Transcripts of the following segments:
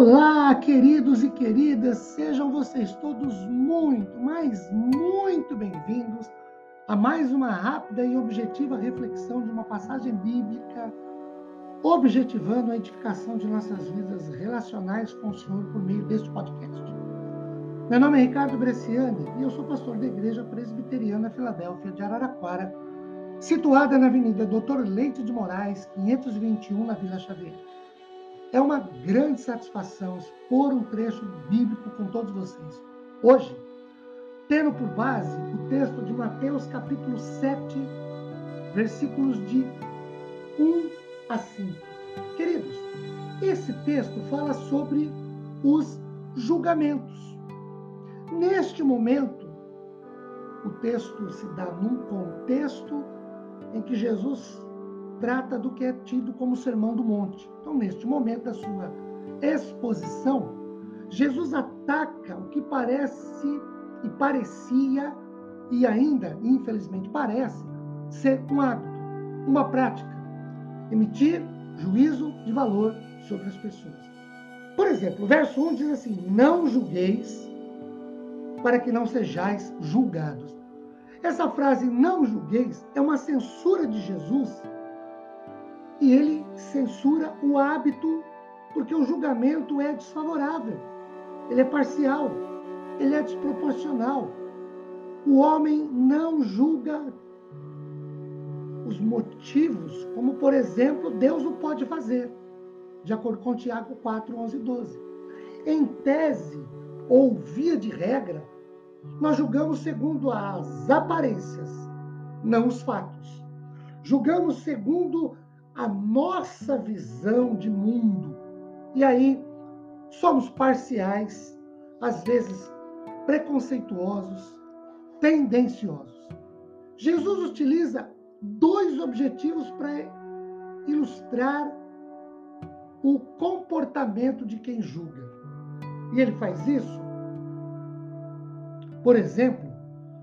Olá, queridos e queridas, sejam vocês todos muito, mas muito bem-vindos a mais uma rápida e objetiva reflexão de uma passagem bíblica, objetivando a edificação de nossas vidas relacionais com o Senhor por meio deste podcast. Meu nome é Ricardo Bresciani e eu sou pastor da Igreja Presbiteriana Filadélfia de Araraquara, situada na Avenida Doutor Leite de Moraes, 521, na Vila Xavier. É uma grande satisfação expor um trecho bíblico com todos vocês. Hoje, tendo por base o texto de Mateus capítulo 7, versículos de 1 a 5. Queridos, esse texto fala sobre os julgamentos. Neste momento, o texto se dá num contexto em que Jesus trata do que é tido como Sermão do Monte. Então, neste momento da sua exposição, Jesus ataca o que parece e parecia, e ainda, infelizmente, parece ser um hábito, uma prática, emitir juízo de valor sobre as pessoas. Por exemplo, o verso 1 diz assim: Não julgueis para que não sejais julgados. Essa frase, não julgueis, é uma censura de Jesus e ele censura o hábito porque o julgamento é desfavorável, ele é parcial, ele é desproporcional. O homem não julga os motivos, como por exemplo, Deus o pode fazer, de acordo com Tiago 4, 11 e 12. Em tese, ou via de regra, nós julgamos segundo as aparências, não os fatos. Julgamos segundo a nossa visão de mundo. E aí somos parciais, às vezes preconceituosos, tendenciosos. Jesus utiliza dois objetivos para ilustrar o comportamento de quem julga. E ele faz isso, por exemplo,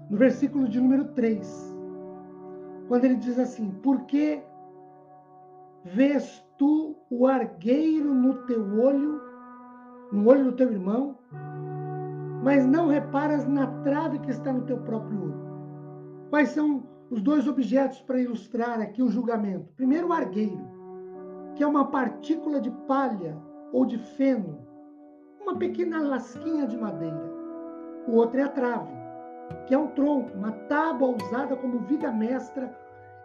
no versículo de número 3, quando ele diz assim: Porque Vês tu o argueiro no teu olho, no olho do teu irmão, mas não reparas na trave que está no teu próprio olho. Quais são os dois objetos para ilustrar aqui o julgamento? Primeiro, o argueiro, que é uma partícula de palha ou de feno, uma pequena lasquinha de madeira. O outro é a trave, que é um tronco, uma tábua usada como viga mestra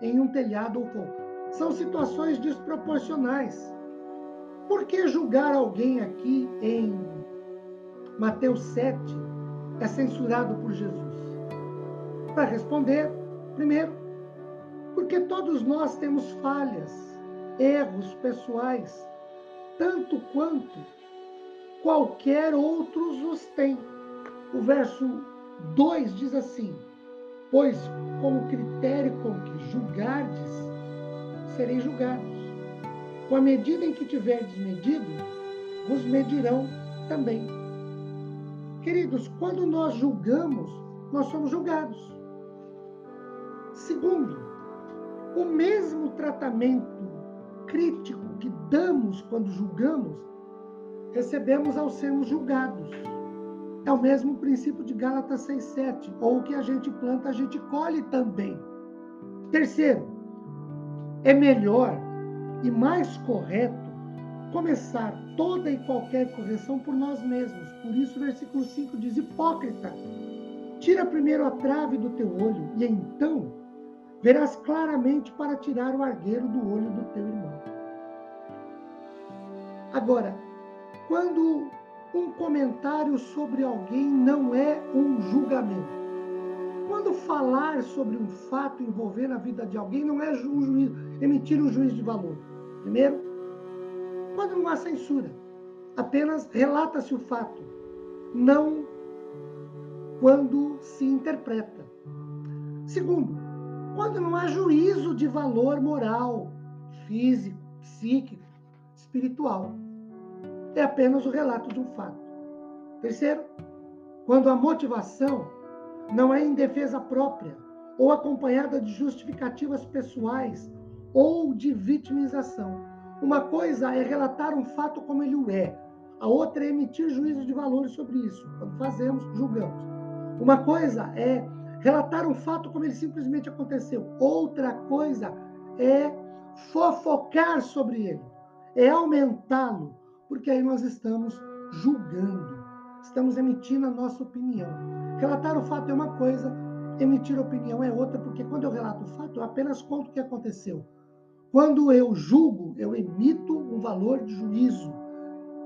em um telhado ou fogo são situações desproporcionais. Por que julgar alguém aqui em Mateus 7 é censurado por Jesus? Para responder, primeiro, porque todos nós temos falhas, erros pessoais, tanto quanto qualquer outros os tem. O verso 2 diz assim: Pois com o critério com que julgardes, sereis julgados. Com a medida em que tiverdes medido, vos medirão também. Queridos, quando nós julgamos, nós somos julgados. Segundo, o mesmo tratamento crítico que damos quando julgamos, recebemos ao sermos julgados. É o mesmo princípio de Gálatas 6,7. Ou o que a gente planta, a gente colhe também. Terceiro, é melhor e mais correto começar toda e qualquer correção por nós mesmos. Por isso, o versículo 5 diz: Hipócrita, tira primeiro a trave do teu olho, e então verás claramente para tirar o argueiro do olho do teu irmão. Agora, quando um comentário sobre alguém não é um julgamento, quando falar sobre um fato envolvendo a vida de alguém, não é emitir um juízo de valor. Primeiro, quando não há censura, apenas relata-se o fato, não quando se interpreta. Segundo, quando não há juízo de valor moral, físico, psíquico, espiritual. É apenas o relato de um fato. Terceiro, quando a motivação não é em defesa própria ou acompanhada de justificativas pessoais ou de vitimização. Uma coisa é relatar um fato como ele o é, A outra é emitir juízo de valor sobre isso. Quando fazemos, julgamos. Uma coisa é relatar um fato como ele simplesmente aconteceu. Outra coisa é fofocar sobre ele, é aumentá-lo, porque aí nós estamos julgando, estamos emitindo a nossa opinião. Relatar o fato é uma coisa, emitir opinião é outra, porque quando eu relato o fato, eu apenas conto o que aconteceu. Quando eu julgo, eu emito um valor de juízo,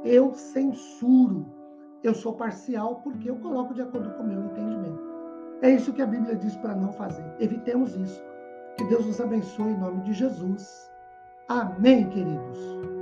eu censuro, eu sou parcial porque eu coloco de acordo com o meu entendimento. É isso que a Bíblia diz para não fazer. Evitemos isso. Que Deus nos abençoe em nome de Jesus. Amém, queridos.